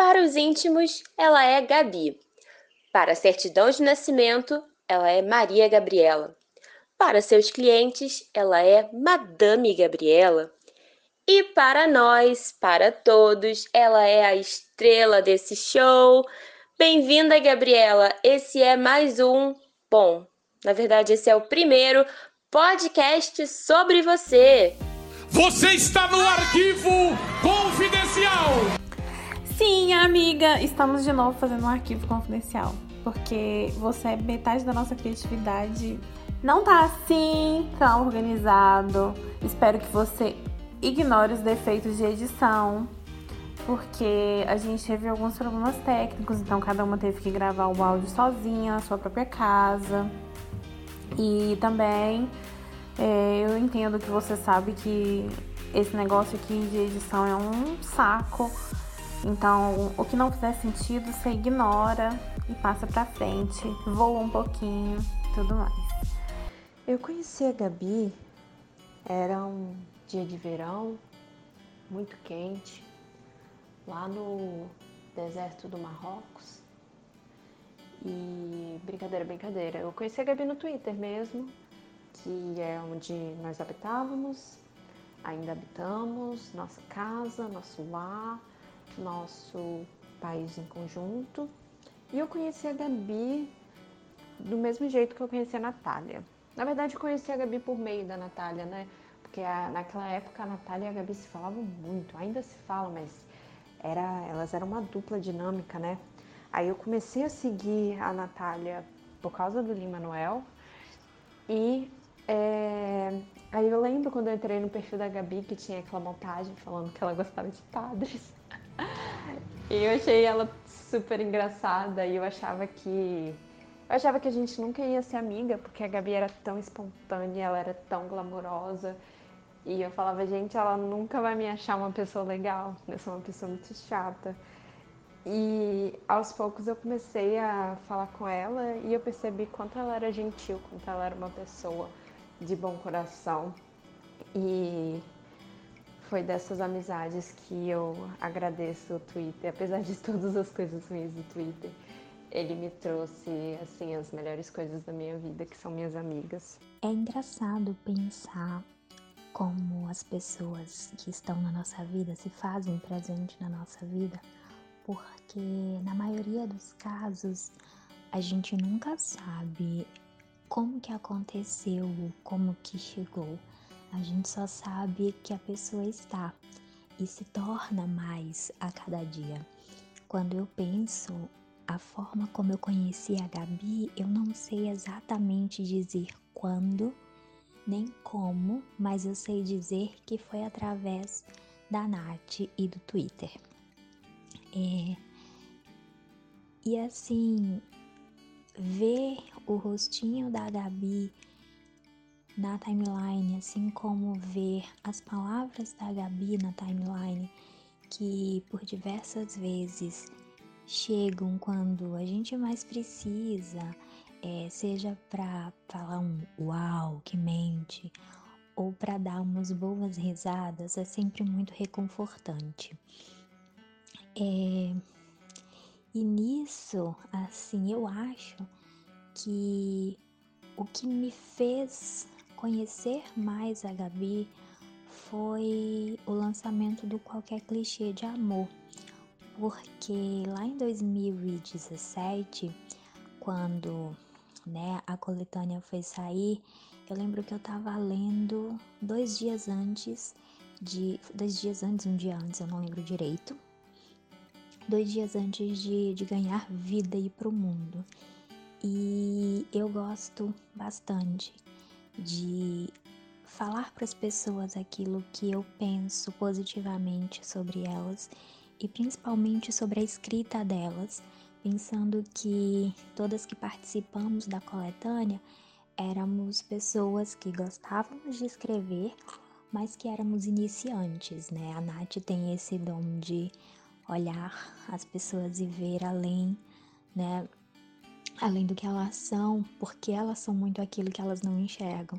Para os íntimos, ela é Gabi. Para a certidão de nascimento, ela é Maria Gabriela. Para seus clientes, ela é Madame Gabriela. E para nós, para todos, ela é a estrela desse show. Bem-vinda, Gabriela. Esse é mais um, bom, na verdade, esse é o primeiro podcast sobre você. Você está no arquivo confidencial. Sim, amiga, estamos de novo fazendo um arquivo confidencial, porque você é metade da nossa criatividade. Não tá assim tão organizado. Espero que você ignore os defeitos de edição, porque a gente teve alguns problemas técnicos, então cada uma teve que gravar o áudio sozinha na sua própria casa. E também é, eu entendo que você sabe que esse negócio aqui de edição é um saco. Então, o que não fizer sentido, você ignora e passa pra frente, voa um pouquinho, tudo mais. Eu conheci a Gabi, era um dia de verão, muito quente, lá no deserto do Marrocos. E brincadeira, brincadeira. Eu conheci a Gabi no Twitter mesmo, que é onde nós habitávamos, ainda habitamos, nossa casa, nosso lar, nosso país em conjunto. E eu conheci a Gabi do mesmo jeito que eu conheci a Natália. Na verdade, eu conheci a Gabi por meio da Natália, né? Porque a, naquela época a Natália e a Gabi se falavam muito, ainda se falam, mas era, elas eram uma dupla dinâmica, né? Aí eu comecei a seguir a Natália por causa do Lima Manuel e é, aí eu lembro quando eu entrei no perfil da Gabi que tinha aquela montagem falando que ela gostava de padres. E eu achei ela super engraçada e eu achava que eu achava que a gente nunca ia ser amiga, porque a Gabi era tão espontânea, ela era tão glamourosa. E eu falava, gente, ela nunca vai me achar uma pessoa legal, eu sou uma pessoa muito chata. E aos poucos eu comecei a falar com ela e eu percebi quanto ela era gentil, quanto ela era uma pessoa de bom coração. E foi dessas amizades que eu agradeço o Twitter, apesar de todas as coisas ruins do Twitter. Ele me trouxe assim as melhores coisas da minha vida, que são minhas amigas. É engraçado pensar como as pessoas que estão na nossa vida se fazem presente na nossa vida, porque na maioria dos casos a gente nunca sabe como que aconteceu, como que chegou. A gente só sabe que a pessoa está e se torna mais a cada dia. Quando eu penso a forma como eu conheci a Gabi, eu não sei exatamente dizer quando nem como, mas eu sei dizer que foi através da Nath e do Twitter. É, e assim, ver o rostinho da Gabi na timeline, assim como ver as palavras da Gabi na timeline, que por diversas vezes chegam quando a gente mais precisa, é, seja para falar um uau, que mente, ou para dar umas boas risadas, é sempre muito reconfortante. É, e nisso, assim, eu acho que o que me fez conhecer mais a Gabi foi o lançamento do Qualquer Clichê de Amor, porque lá em 2017, quando né, a coletânea foi sair, eu lembro que eu tava lendo dois dias antes de. Dois dias antes, um dia antes, eu não lembro direito. Dois dias antes de, de ganhar vida e ir pro mundo. E eu gosto bastante de falar para as pessoas aquilo que eu penso positivamente sobre elas e principalmente sobre a escrita delas pensando que todas que participamos da coletânea éramos pessoas que gostávamos de escrever, mas que éramos iniciantes, né? A Nath tem esse dom de olhar as pessoas e ver além, né? Além do que elas são, porque elas são muito aquilo que elas não enxergam.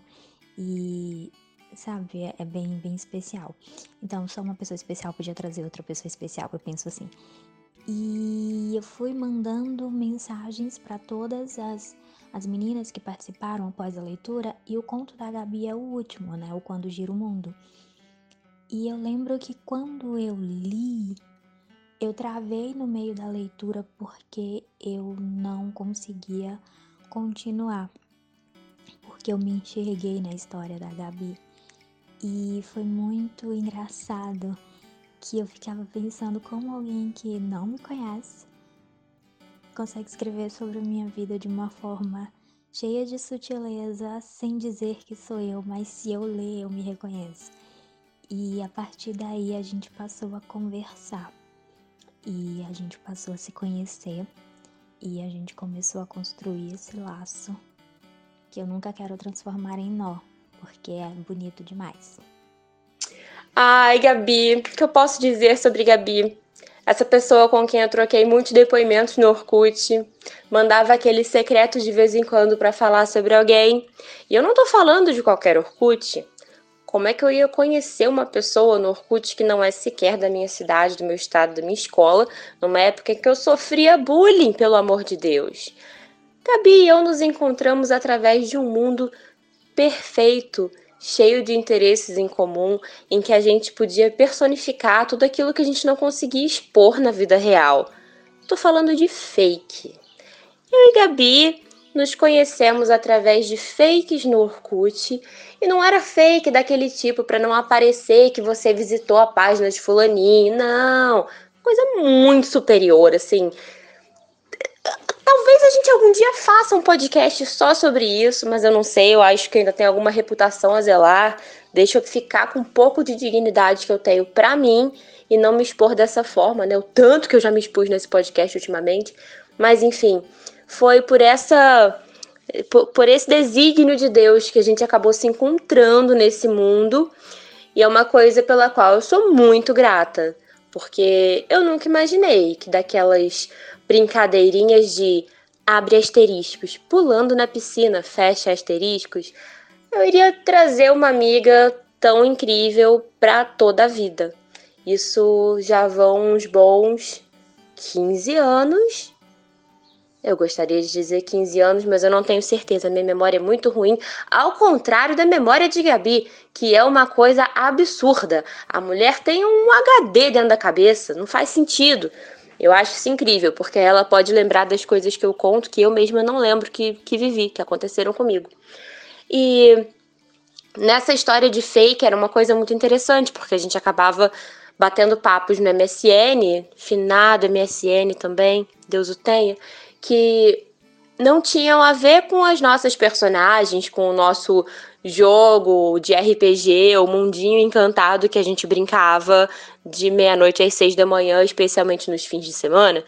E sabe, é, é bem, bem especial. Então, só uma pessoa especial podia trazer outra pessoa especial, eu penso assim. E eu fui mandando mensagens para todas as, as meninas que participaram após a leitura, e o conto da Gabi é o último, né? O Quando Gira o Mundo. E eu lembro que quando eu li, eu travei no meio da leitura porque eu não conseguia continuar. Porque eu me enxerguei na história da Gabi. E foi muito engraçado que eu ficava pensando como alguém que não me conhece consegue escrever sobre a minha vida de uma forma cheia de sutileza, sem dizer que sou eu, mas se eu ler, eu me reconheço. E a partir daí a gente passou a conversar e a gente passou a se conhecer e a gente começou a construir esse laço que eu nunca quero transformar em nó, porque é bonito demais. Ai, Gabi, o que eu posso dizer sobre Gabi? Essa pessoa com quem eu troquei muitos depoimentos no Orkut, mandava aqueles secretos de vez em quando para falar sobre alguém. E eu não tô falando de qualquer Orkut. Como é que eu ia conhecer uma pessoa no Orkut que não é sequer da minha cidade, do meu estado, da minha escola, numa época que eu sofria bullying, pelo amor de Deus? Gabi e eu nos encontramos através de um mundo perfeito, cheio de interesses em comum, em que a gente podia personificar tudo aquilo que a gente não conseguia expor na vida real. Tô falando de fake. Eu e Gabi nos conhecemos através de fakes no Orkut e não era fake daquele tipo para não aparecer que você visitou a página de fulaninho, não. Coisa muito superior, assim. Talvez a gente algum dia faça um podcast só sobre isso, mas eu não sei, eu acho que ainda tem alguma reputação a zelar. Deixa eu ficar com um pouco de dignidade que eu tenho para mim e não me expor dessa forma, né? O tanto que eu já me expus nesse podcast ultimamente. Mas enfim, foi por essa por, por esse desígnio de Deus que a gente acabou se encontrando nesse mundo. E é uma coisa pela qual eu sou muito grata, porque eu nunca imaginei que daquelas brincadeirinhas de abre asteriscos, pulando na piscina, fecha asteriscos, eu iria trazer uma amiga tão incrível para toda a vida. Isso já vão uns bons 15 anos. Eu gostaria de dizer 15 anos, mas eu não tenho certeza. Minha memória é muito ruim. Ao contrário da memória de Gabi, que é uma coisa absurda. A mulher tem um HD dentro da cabeça, não faz sentido. Eu acho isso incrível, porque ela pode lembrar das coisas que eu conto que eu mesma não lembro que, que vivi, que aconteceram comigo. E nessa história de fake era uma coisa muito interessante, porque a gente acabava batendo papos no MSN, finado MSN também, Deus o tenha, que não tinham a ver com as nossas personagens, com o nosso jogo de RPG, o mundinho encantado que a gente brincava de meia-noite às seis da manhã, especialmente nos fins de semana,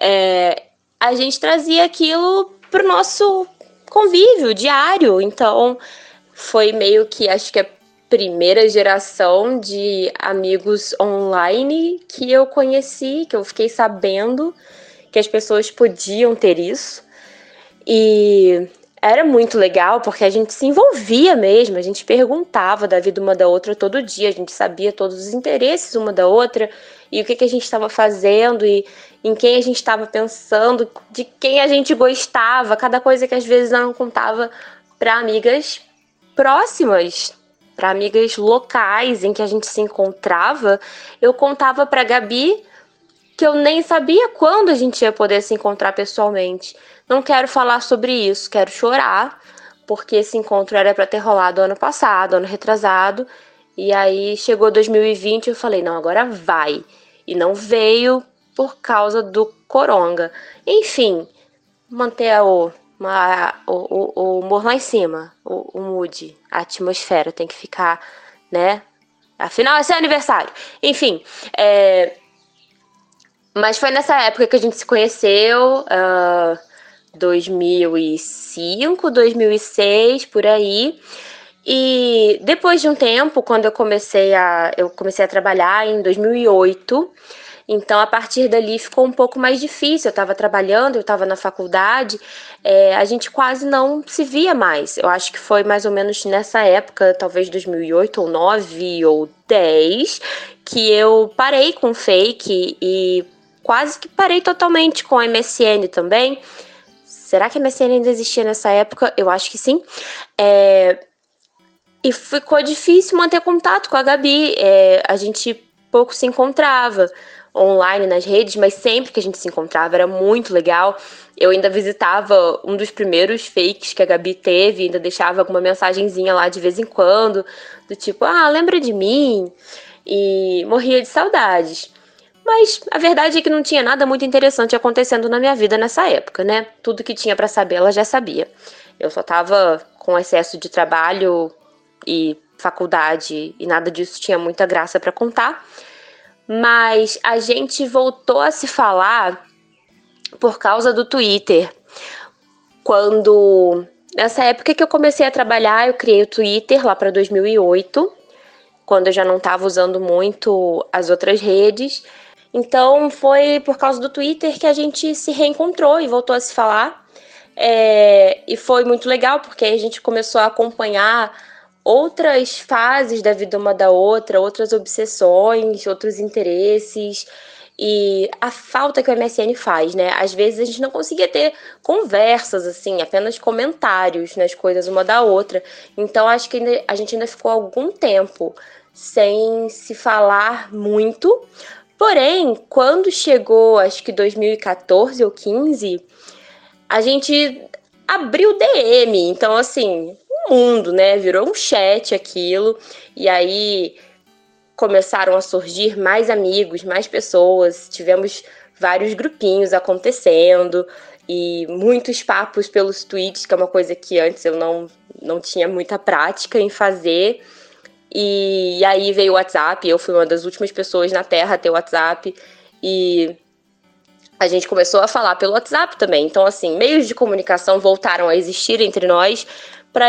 é, a gente trazia aquilo pro nosso convívio diário. Então, foi meio que acho que a primeira geração de amigos online que eu conheci, que eu fiquei sabendo que as pessoas podiam ter isso. E era muito legal porque a gente se envolvia mesmo, a gente perguntava da vida uma da outra todo dia, a gente sabia todos os interesses uma da outra e o que, que a gente estava fazendo e em quem a gente estava pensando, de quem a gente gostava, cada coisa que às vezes não contava para amigas próximas, para amigas locais em que a gente se encontrava, eu contava para Gabi que eu nem sabia quando a gente ia poder se encontrar pessoalmente. Não quero falar sobre isso, quero chorar, porque esse encontro era para ter rolado ano passado, ano retrasado, e aí chegou 2020 e eu falei: não, agora vai. E não veio por causa do coronga. Enfim, manter o, uma, o, o, o humor lá em cima, o, o mood, a atmosfera tem que ficar, né? Afinal, é seu aniversário. Enfim, é, mas foi nessa época que a gente se conheceu, uh, 2005, 2006, por aí. E depois de um tempo, quando eu comecei a eu comecei a trabalhar em 2008, então a partir dali ficou um pouco mais difícil. Eu estava trabalhando, eu estava na faculdade, é, a gente quase não se via mais. Eu acho que foi mais ou menos nessa época, talvez 2008 ou 9 ou 10, que eu parei com fake e quase que parei totalmente com a MSN também. Será que a MSN ainda existia nessa época? Eu acho que sim. É... E ficou difícil manter contato com a Gabi. É... A gente pouco se encontrava online nas redes, mas sempre que a gente se encontrava era muito legal. Eu ainda visitava um dos primeiros fakes que a Gabi teve, ainda deixava alguma mensagenzinha lá de vez em quando, do tipo, ah, lembra de mim? E morria de saudades. Mas a verdade é que não tinha nada muito interessante acontecendo na minha vida nessa época, né? Tudo que tinha para saber ela já sabia. Eu só tava com excesso de trabalho e faculdade e nada disso tinha muita graça para contar mas a gente voltou a se falar por causa do Twitter. Quando nessa época que eu comecei a trabalhar, eu criei o Twitter lá para 2008, quando eu já não estava usando muito as outras redes. Então foi por causa do Twitter que a gente se reencontrou e voltou a se falar. É, e foi muito legal porque a gente começou a acompanhar outras fases da vida uma da outra, outras obsessões, outros interesses e a falta que o MSN faz, né? Às vezes a gente não conseguia ter conversas assim, apenas comentários nas coisas uma da outra. Então acho que ainda, a gente ainda ficou algum tempo sem se falar muito. Porém, quando chegou, acho que 2014 ou 15, a gente abriu DM. Então, assim, mundo, né? Virou um chat aquilo. E aí começaram a surgir mais amigos, mais pessoas. Tivemos vários grupinhos acontecendo e muitos papos pelos tweets, que é uma coisa que antes eu não, não tinha muita prática em fazer. E, aí veio o WhatsApp, eu fui uma das últimas pessoas na Terra a ter o WhatsApp. E a gente começou a falar pelo WhatsApp também. Então, assim, meios de comunicação voltaram a existir entre nós, para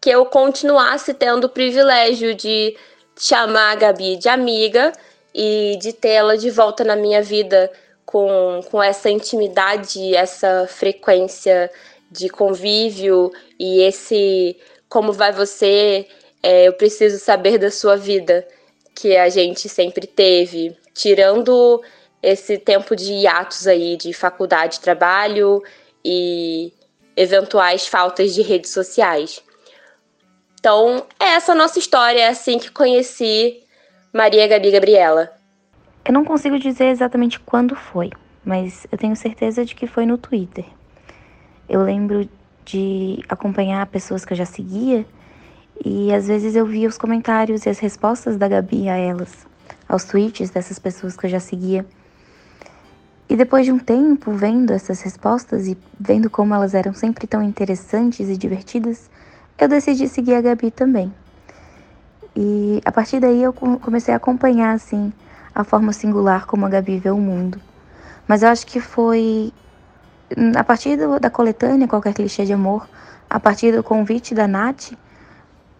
que eu continuasse tendo o privilégio de chamar a Gabi de amiga e de tê-la de volta na minha vida com, com essa intimidade, essa frequência de convívio e esse como vai você, é, eu preciso saber da sua vida que a gente sempre teve, tirando esse tempo de hiatos aí de faculdade, trabalho e eventuais faltas de redes sociais. Então, é essa nossa história, é assim que conheci Maria Gabi Gabriela. Eu não consigo dizer exatamente quando foi, mas eu tenho certeza de que foi no Twitter. Eu lembro de acompanhar pessoas que eu já seguia e às vezes eu via os comentários e as respostas da Gabi a elas, aos tweets dessas pessoas que eu já seguia. E depois de um tempo vendo essas respostas e vendo como elas eram sempre tão interessantes e divertidas, eu decidi seguir a Gabi também. E a partir daí eu comecei a acompanhar assim a forma singular como a Gabi vê o mundo. Mas eu acho que foi a partir do, da coletânea Qualquer Clichê de Amor, a partir do convite da Nath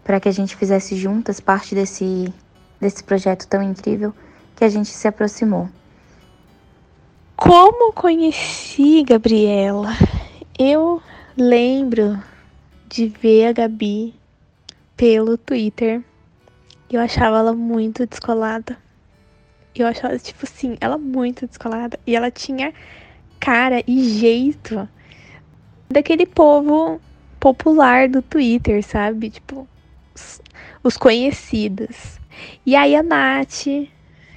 para que a gente fizesse juntas parte desse, desse projeto tão incrível que a gente se aproximou. Como conheci Gabriela? Eu lembro de ver a Gabi pelo Twitter. Eu achava ela muito descolada. Eu achava, tipo assim, ela muito descolada. E ela tinha cara e jeito daquele povo popular do Twitter, sabe? Tipo, os, os conhecidos. E aí a Nath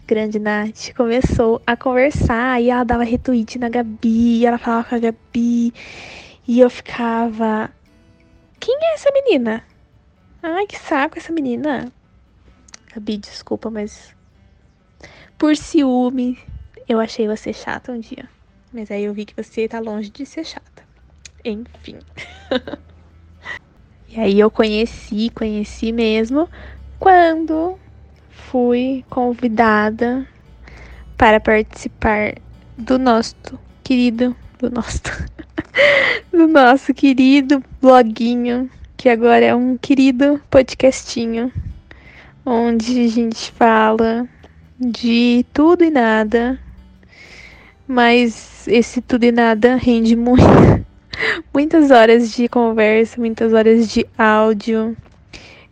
grande Nath começou a conversar e ela dava retweet na Gabi, ela falava com a Gabi e eu ficava. Quem é essa menina? Ai, que saco essa menina. Gabi, desculpa, mas. Por ciúme, eu achei você chata um dia. Mas aí eu vi que você tá longe de ser chata. Enfim. e aí eu conheci, conheci mesmo quando fui convidada para participar do nosso querido, do nosso, do nosso querido bloguinho, que agora é um querido podcastinho, onde a gente fala de tudo e nada, mas esse tudo e nada rende muito, muitas horas de conversa, muitas horas de áudio,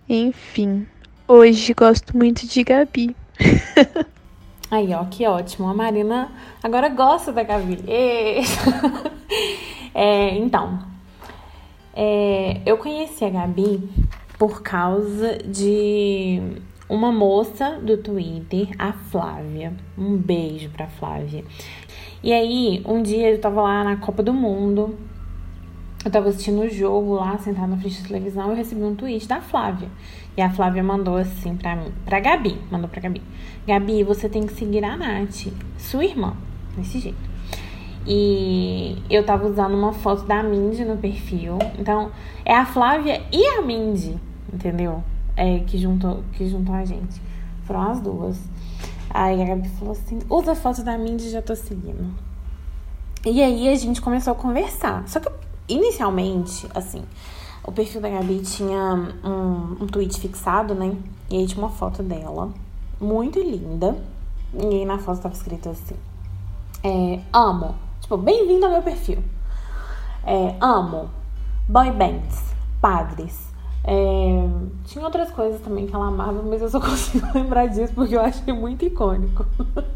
enfim. Hoje gosto muito de Gabi. Aí, ó, que ótimo. A Marina agora gosta da Gabi. é, então, é, eu conheci a Gabi por causa de uma moça do Twitter, a Flávia. Um beijo pra Flávia. E aí, um dia eu tava lá na Copa do Mundo. Eu tava assistindo o jogo lá, sentada na frente da televisão, eu recebi um tweet da Flávia. E a Flávia mandou assim pra mim, pra Gabi, mandou pra Gabi. Gabi, você tem que seguir a Nath, sua irmã, desse jeito. E eu tava usando uma foto da Mindy no perfil. Então, é a Flávia e a Mindy, entendeu? É, que juntou, que juntou a gente. Foram as duas. Aí a Gabi falou assim: usa a foto da Mindy, já tô seguindo. E aí a gente começou a conversar. Só que inicialmente, assim, o perfil da Gabi tinha um, um tweet fixado, né? E aí tinha uma foto dela, muito linda. E aí na foto tava escrito assim: é, Amo. Tipo, bem-vindo ao meu perfil. É, amo. Boy bands, padres. É, tinha outras coisas também que ela amava, mas eu só consigo lembrar disso porque eu achei muito icônico.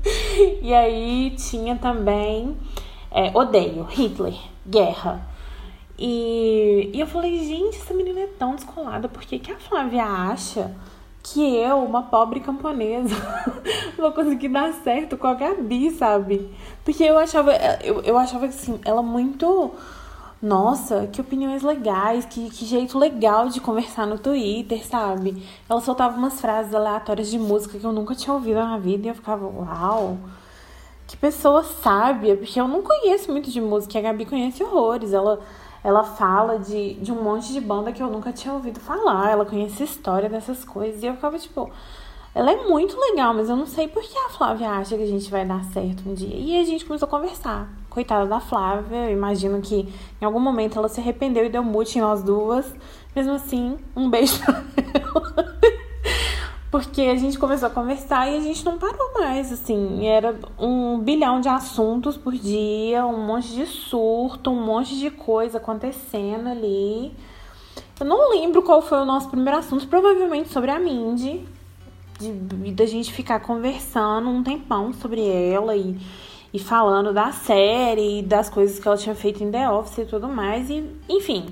e aí tinha também é, Odeio, Hitler, Guerra, e, e eu falei, gente, essa menina é tão descolada, por que, que a Flávia acha que eu, uma pobre camponesa, vou conseguir dar certo com a Gabi, sabe? Porque eu achava, eu, eu achava assim, ela muito. Nossa, que opiniões legais, que, que jeito legal de conversar no Twitter, sabe? Ela soltava umas frases aleatórias de música que eu nunca tinha ouvido na vida e eu ficava, uau, que pessoa sábia, porque eu não conheço muito de música, a Gabi conhece horrores. Ela ela fala de, de um monte de banda que eu nunca tinha ouvido falar. Ela conhece história dessas coisas. E eu ficava tipo. Ela é muito legal, mas eu não sei por que a Flávia acha que a gente vai dar certo um dia. E a gente começou a conversar. Coitada da Flávia, eu imagino que em algum momento ela se arrependeu e deu mute em nós duas. Mesmo assim, um beijo pra ela. Porque a gente começou a conversar e a gente não parou mais, assim. Era um bilhão de assuntos por dia, um monte de surto, um monte de coisa acontecendo ali. Eu não lembro qual foi o nosso primeiro assunto, provavelmente sobre a Mindy. Da gente ficar conversando um tempão sobre ela e, e falando da série e das coisas que ela tinha feito em The Office e tudo mais. E, enfim,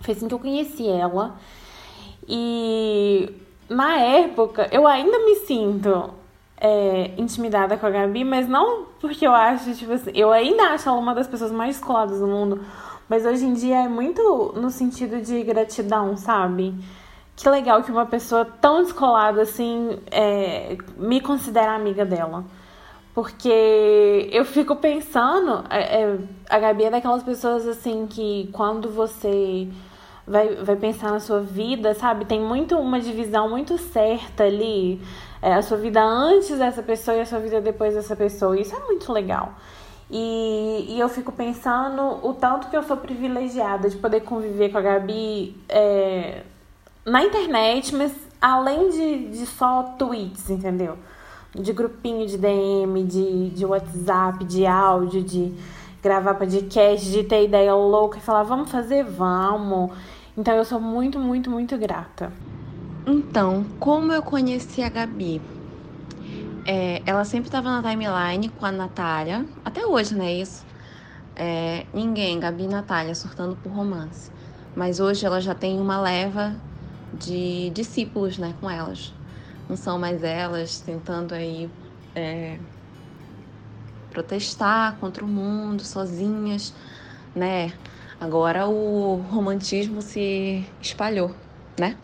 foi assim que eu conheci ela. E na época, eu ainda me sinto é, intimidada com a Gabi, mas não porque eu acho, tipo assim, eu ainda acho ela uma das pessoas mais descoladas do mundo, mas hoje em dia é muito no sentido de gratidão, sabe? Que legal que uma pessoa tão descolada assim é, me considera amiga dela. Porque eu fico pensando, é, é, a Gabi é daquelas pessoas assim que quando você vai, vai pensar na sua vida, sabe? Tem muito uma divisão muito certa ali. É, a sua vida antes dessa pessoa e a sua vida depois dessa pessoa. Isso é muito legal. E, e eu fico pensando o tanto que eu sou privilegiada de poder conviver com a Gabi é, na internet, mas além de, de só tweets, entendeu? De grupinho de DM, de, de WhatsApp, de áudio, de gravar podcast, de ter ideia louca e falar, vamos fazer, vamos. Então eu sou muito, muito, muito grata. Então, como eu conheci a Gabi? É, ela sempre estava na timeline com a Natália, até hoje, né? Isso. É, ninguém, Gabi e Natália, surtando por romance. Mas hoje ela já tem uma leva de discípulos, né, com elas. Não são mais elas tentando aí é, protestar contra o mundo sozinhas, né? Agora o romantismo se espalhou, né?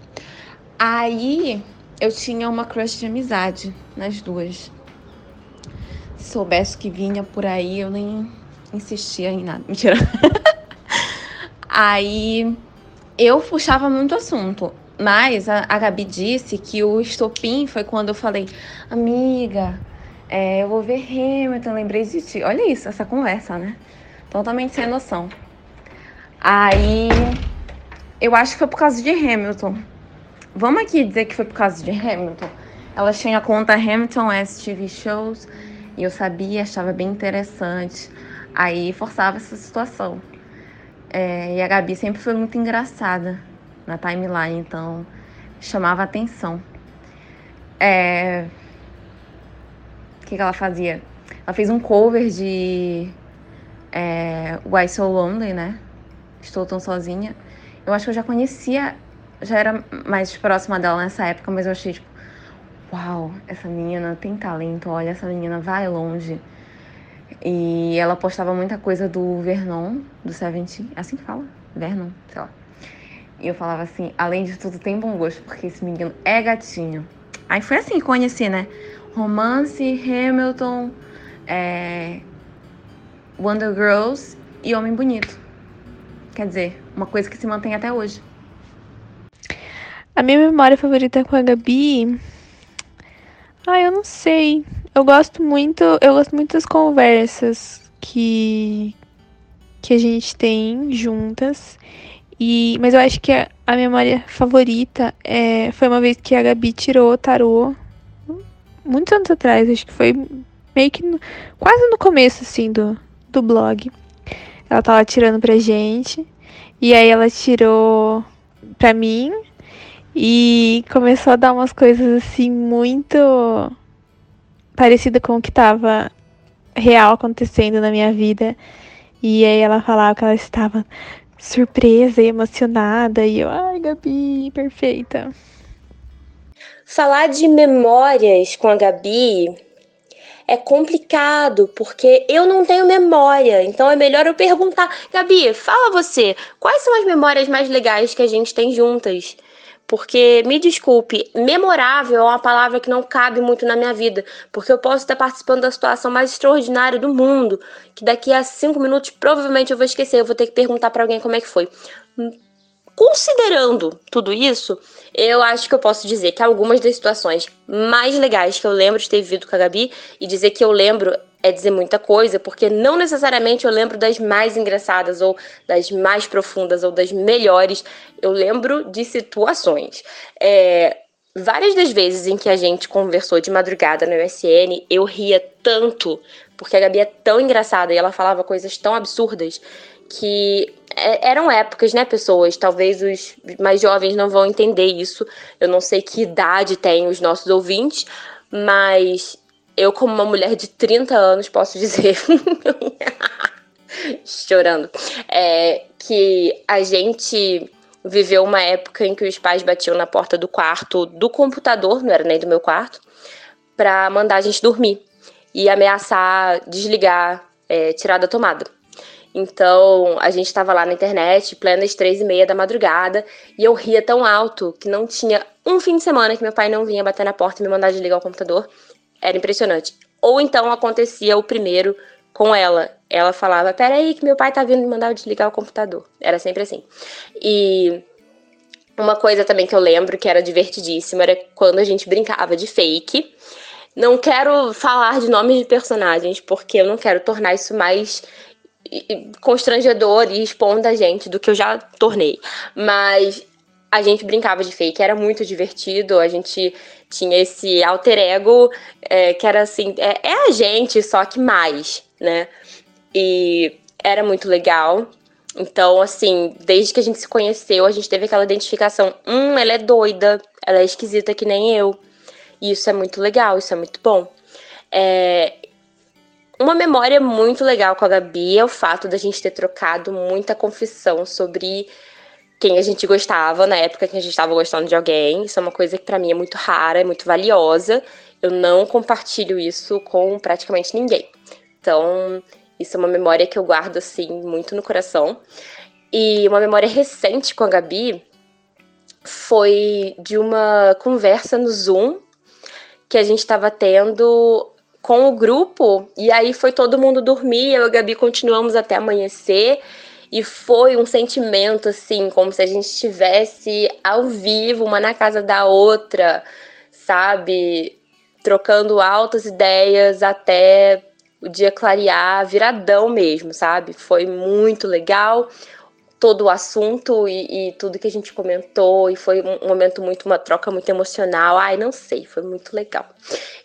Aí eu tinha uma crush de amizade nas duas. Se soubesse que vinha por aí, eu nem insistia em nada. Mentira. aí eu puxava muito assunto. Mas a, a Gabi disse que o estopim foi quando eu falei, amiga, é, eu vou ver Hamilton, lembrei de ti. Olha isso, essa conversa, né? Totalmente sem noção. Aí eu acho que foi por causa de Hamilton. Vamos aqui dizer que foi por causa de Hamilton. Ela tinha a conta Hamilton S TV Shows e eu sabia, achava bem interessante. Aí forçava essa situação. É, e a Gabi sempre foi muito engraçada na timeline, então chamava atenção. É... O que, que ela fazia? Ela fez um cover de é, Why So Lonely, né? Estou Tão Sozinha. Eu acho que eu já conhecia, já era mais próxima dela nessa época, mas eu achei tipo, uau, essa menina tem talento, olha, essa menina vai longe. E ela postava muita coisa do Vernon, do Seventeen, é assim que fala? Vernon, sei lá. E eu falava assim, além de tudo, tem bom gosto, porque esse menino é gatinho. Aí foi assim que conheci, né? Romance, Hamilton, é... Wonder Girls e Homem Bonito. Quer dizer, uma coisa que se mantém até hoje. A minha memória favorita com a Gabi. Ah, eu não sei. Eu gosto muito, eu gosto muito das conversas que que a gente tem juntas. E, mas eu acho que a, a memória favorita é, foi uma vez que a Gabi tirou o tarô, muitos anos atrás, acho que foi meio que no, quase no começo, assim, do, do blog. Ela tava tirando pra gente, e aí ela tirou pra mim, e começou a dar umas coisas, assim, muito parecida com o que tava real acontecendo na minha vida. E aí ela falava que ela estava surpresa e emocionada. E eu, ai, Gabi, perfeita. Falar de memórias com a Gabi é complicado, porque eu não tenho memória. Então é melhor eu perguntar. Gabi, fala você, quais são as memórias mais legais que a gente tem juntas? Porque, me desculpe, memorável é uma palavra que não cabe muito na minha vida, porque eu posso estar participando da situação mais extraordinária do mundo, que daqui a cinco minutos provavelmente eu vou esquecer, eu vou ter que perguntar para alguém como é que foi. Considerando tudo isso, eu acho que eu posso dizer que algumas das situações mais legais que eu lembro de ter vivido com a Gabi, e dizer que eu lembro é dizer muita coisa, porque não necessariamente eu lembro das mais engraçadas, ou das mais profundas, ou das melhores. Eu lembro de situações. É, várias das vezes em que a gente conversou de madrugada no USN, eu ria tanto, porque a Gabi é tão engraçada e ela falava coisas tão absurdas que é, eram épocas, né, pessoas? Talvez os mais jovens não vão entender isso. Eu não sei que idade têm os nossos ouvintes, mas eu, como uma mulher de 30 anos, posso dizer, chorando, é, que a gente viveu uma época em que os pais batiam na porta do quarto do computador, não era nem do meu quarto, para mandar a gente dormir e ameaçar desligar, é, tirar da tomada. Então, a gente estava lá na internet, plenas três e meia da madrugada, e eu ria tão alto que não tinha um fim de semana que meu pai não vinha bater na porta e me mandar desligar o computador. Era impressionante. Ou então acontecia o primeiro com ela. Ela falava: Peraí, que meu pai tá vindo me mandar eu desligar o computador. Era sempre assim. E uma coisa também que eu lembro que era divertidíssima era quando a gente brincava de fake. Não quero falar de nomes de personagens, porque eu não quero tornar isso mais constrangedor e expondo a gente do que eu já tornei. Mas a gente brincava de fake, era muito divertido, a gente tinha esse alter ego é, que era assim, é, é, a gente, só que mais, né? E era muito legal. Então, assim, desde que a gente se conheceu, a gente teve aquela identificação. Hum, ela é doida, ela é esquisita que nem eu. E isso é muito legal, isso é muito bom. É, uma memória muito legal com a Gabi é o fato da gente ter trocado muita confissão sobre quem a gente gostava na época que a gente estava gostando de alguém. Isso é uma coisa que para mim é muito rara, é muito valiosa. Eu não compartilho isso com praticamente ninguém. Então, isso é uma memória que eu guardo assim muito no coração. E uma memória recente com a Gabi foi de uma conversa no Zoom que a gente estava tendo com o grupo, e aí foi todo mundo dormir, eu e a Gabi continuamos até amanhecer. E foi um sentimento assim, como se a gente estivesse ao vivo, uma na casa da outra, sabe? Trocando altas ideias até o dia clarear, viradão mesmo, sabe? Foi muito legal todo o assunto e, e, tudo que a gente comentou, e foi um momento muito, uma troca muito emocional. Ai, não sei, foi muito legal.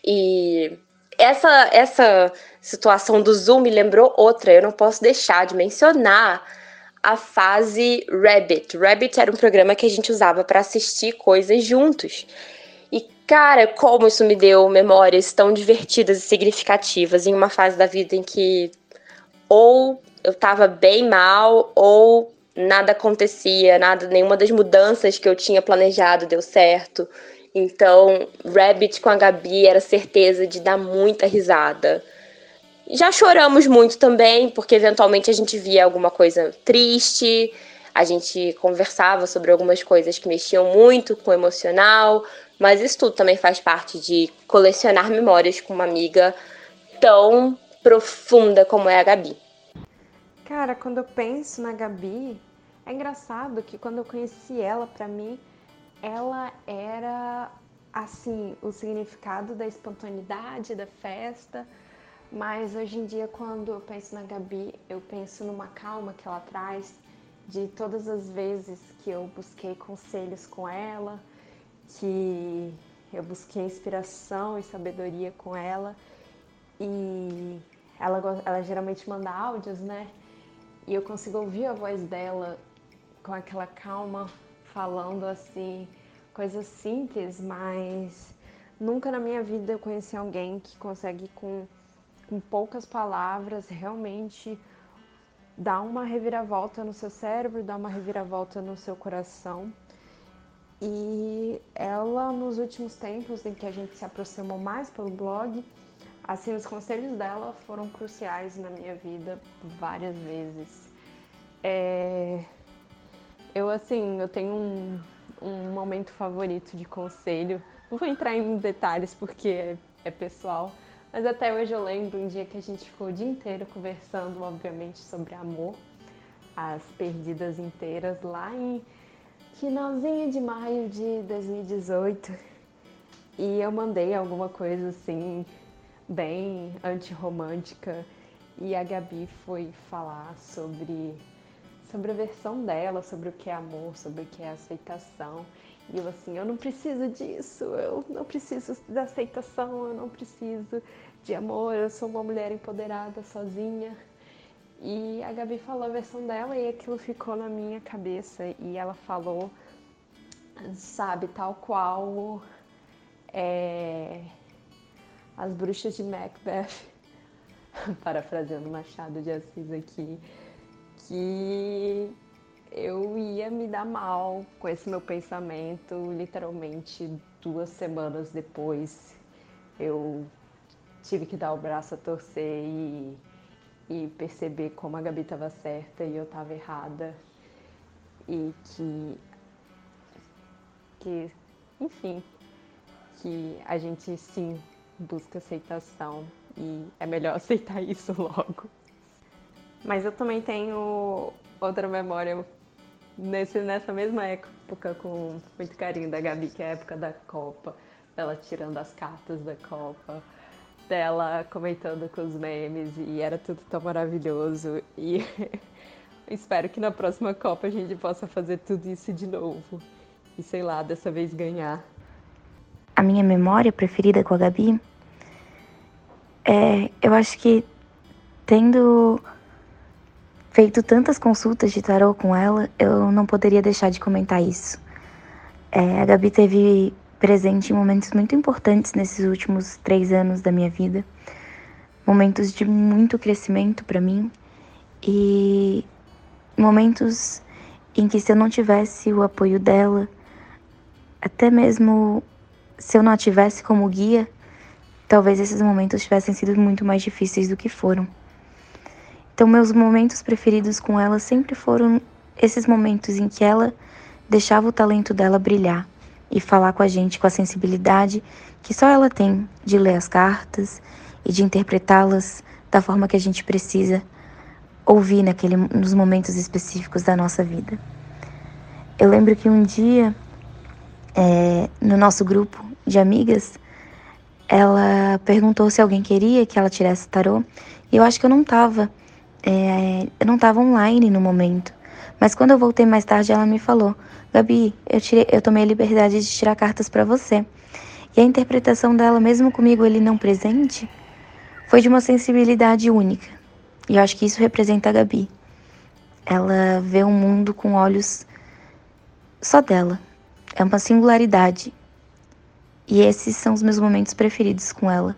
E essa, essa situação do Zoom me lembrou outra, eu não posso deixar de mencionar a fase Rabbit. Rabbit era um programa que a gente usava para assistir coisas juntos. E Cara, como isso me deu memórias tão divertidas e significativas em uma fase da vida em que ou eu tava bem mal ou nada acontecia, nada, nenhuma das mudanças que eu tinha planejado deu certo. Então, Rabbit com a Gabi era certeza de dar muita risada. Já choramos muito também, porque eventualmente a gente via alguma coisa triste, a gente conversava sobre algumas coisas que mexiam muito com o emocional, mas isso tudo também faz parte de colecionar memórias com uma amiga tão profunda como é a Gabi. Cara, quando eu penso na Gabi, é engraçado que quando eu conheci ela, para mim, ela era assim, o significado da espontaneidade, da festa. Mas hoje em dia, quando eu penso na Gabi, eu penso numa calma que ela traz, de todas as vezes que eu busquei conselhos com ela, que eu busquei inspiração e sabedoria com ela. E ela, ela geralmente manda áudios, né? E eu consigo ouvir a voz dela com aquela calma, falando assim, coisas simples, mas nunca na minha vida eu conheci alguém que consegue com, com poucas palavras realmente dar uma reviravolta no seu cérebro, dar uma reviravolta no seu coração. E ela, nos últimos tempos em que a gente se aproximou mais pelo blog, assim, os conselhos dela foram cruciais na minha vida várias vezes. É... Eu, assim, eu tenho um, um momento favorito de conselho. Não vou entrar em detalhes porque é, é pessoal, mas até hoje eu lembro um dia que a gente ficou o dia inteiro conversando, obviamente, sobre amor, as perdidas inteiras, lá em finalzinho de maio de 2018. E eu mandei alguma coisa assim, bem antirromântica, e a Gabi foi falar sobre sobre a versão dela, sobre o que é amor, sobre o que é aceitação. E eu assim, eu não preciso disso, eu não preciso da aceitação, eu não preciso de amor, eu sou uma mulher empoderada sozinha. E a Gabi falou a versão dela e aquilo ficou na minha cabeça. E ela falou, sabe, tal qual é, as bruxas de Macbeth, parafraseando Machado de Assis aqui, que eu ia me dar mal com esse meu pensamento, literalmente duas semanas depois eu tive que dar o braço a torcer e, e perceber como a Gabi estava certa e eu estava errada e que, que, enfim, que a gente sim busca aceitação e é melhor aceitar isso logo. Mas eu também tenho outra memória nesse, nessa mesma época com muito carinho da Gabi, que é a época da Copa, ela tirando as cartas da Copa, dela comentando com os memes e era tudo tão maravilhoso. E espero que na próxima Copa a gente possa fazer tudo isso de novo. E sei lá, dessa vez ganhar. A minha memória preferida com a Gabi é, eu acho que tendo feito tantas consultas de tarô com ela, eu não poderia deixar de comentar isso. É, a Gabi teve presente em momentos muito importantes nesses últimos três anos da minha vida, momentos de muito crescimento para mim e momentos em que se eu não tivesse o apoio dela, até mesmo se eu não a tivesse como guia, talvez esses momentos tivessem sido muito mais difíceis do que foram. Então, meus momentos preferidos com ela sempre foram esses momentos em que ela deixava o talento dela brilhar e falar com a gente com a sensibilidade que só ela tem de ler as cartas e de interpretá-las da forma que a gente precisa ouvir naquele, nos momentos específicos da nossa vida. Eu lembro que um dia, é, no nosso grupo de amigas, ela perguntou se alguém queria que ela tirasse tarô e eu acho que eu não estava é, eu não estava online no momento. Mas quando eu voltei mais tarde, ela me falou: Gabi, eu, tirei, eu tomei a liberdade de tirar cartas para você. E a interpretação dela, mesmo comigo ele não presente, foi de uma sensibilidade única. E eu acho que isso representa a Gabi. Ela vê o mundo com olhos só dela. É uma singularidade. E esses são os meus momentos preferidos com ela,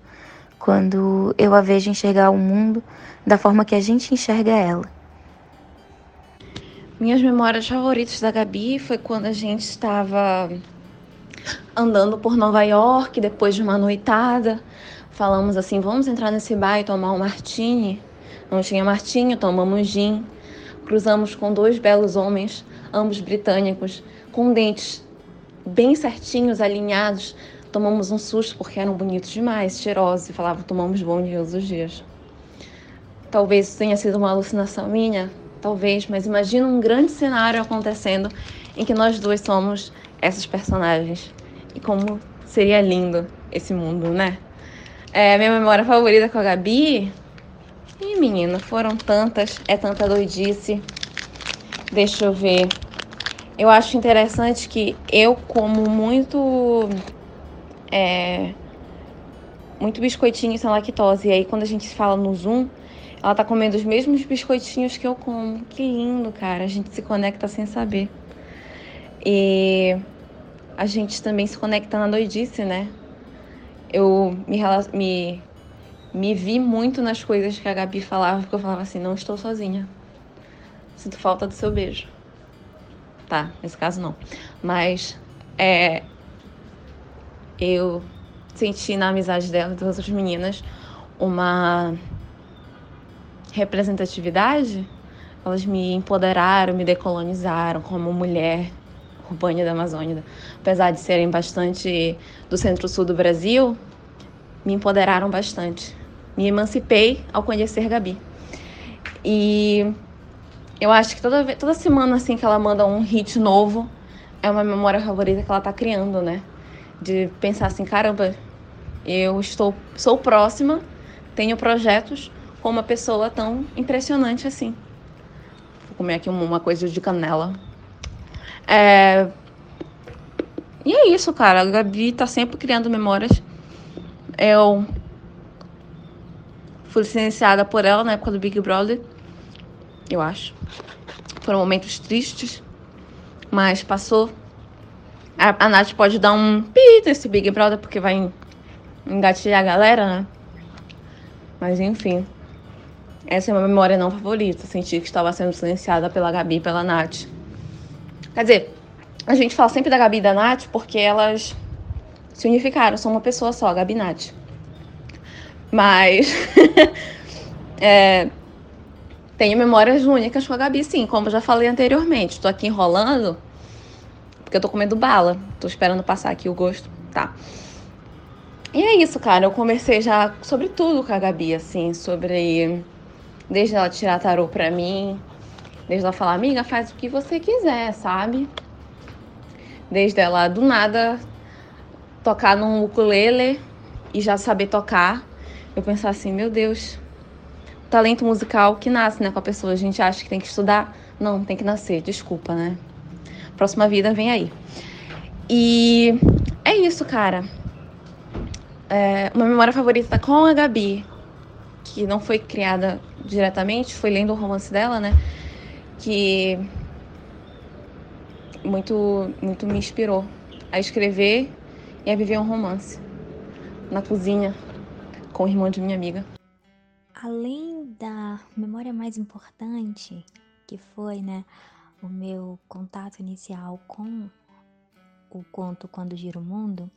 quando eu a vejo enxergar o mundo da forma que a gente enxerga ela. Minhas memórias favoritas da Gabi foi quando a gente estava andando por Nova York depois de uma noitada. Falamos assim: vamos entrar nesse bar e tomar um martini. Não tinha martini, tomamos gin. Cruzamos com dois belos homens, ambos britânicos, com dentes bem certinhos, alinhados. Tomamos um susto porque eram bonitos demais, cheirosos, e falavam: tomamos bom dia todos os dias. Talvez tenha sido uma alucinação minha, talvez, mas imagina um grande cenário acontecendo em que nós dois somos essas personagens. E como seria lindo esse mundo, né? É, minha memória favorita com a Gabi. Ih, menina, foram tantas, é tanta doidice. Deixa eu ver. Eu acho interessante que eu como muito. É, muito biscoitinho sem lactose. E aí, quando a gente fala no Zoom, ela tá comendo os mesmos biscoitinhos que eu como. Que lindo, cara. A gente se conecta sem saber. E a gente também se conecta na doidice, né? Eu me, me, me vi muito nas coisas que a Gabi falava, porque eu falava assim: não estou sozinha. Sinto falta do seu beijo. Tá, nesse caso não. Mas é, eu senti na amizade dela das outras meninas uma representatividade, elas me empoderaram, me decolonizaram como mulher urbana da Amazônia. Apesar de serem bastante do centro-sul do Brasil, me empoderaram bastante. Me emancipei ao conhecer Gabi. E eu acho que toda, toda semana assim que ela manda um hit novo, é uma memória favorita que ela tá criando, né? De pensar assim, caramba, eu estou sou próxima, tenho projetos, com uma pessoa tão impressionante assim. Vou comer aqui uma coisa de canela. É... E é isso, cara. A Gabi tá sempre criando memórias. Eu fui licenciada por ela na época do Big Brother. Eu acho. Foram momentos tristes. Mas passou. A, a Nath pode dar um pi nesse Big Brother porque vai engatilhar a galera, né? Mas enfim. Essa é uma memória não favorita. Senti que estava sendo silenciada pela Gabi e pela Nath. Quer dizer, a gente fala sempre da Gabi e da Nath porque elas se unificaram, são uma pessoa só, Gabi e Nath. Mas. é, tenho memórias únicas com a Gabi, sim, como já falei anteriormente. Estou aqui enrolando porque eu tô comendo bala. Tô esperando passar aqui o gosto. Tá. E é isso, cara. Eu conversei já sobre tudo com a Gabi, assim, sobre Desde ela tirar tarô pra mim, desde ela falar, amiga, faz o que você quiser, sabe? Desde ela do nada tocar num ukulele e já saber tocar. Eu pensar assim, meu Deus, talento musical que nasce, né, com a pessoa. A gente acha que tem que estudar. Não, tem que nascer, desculpa, né? Próxima vida vem aí. E é isso, cara. É, uma memória favorita com a Gabi, que não foi criada diretamente, foi lendo o romance dela, né? Que muito, muito me inspirou a escrever e a viver um romance na cozinha com o irmão de minha amiga. Além da memória mais importante, que foi, né, o meu contato inicial com o conto Quando Gira o Mundo,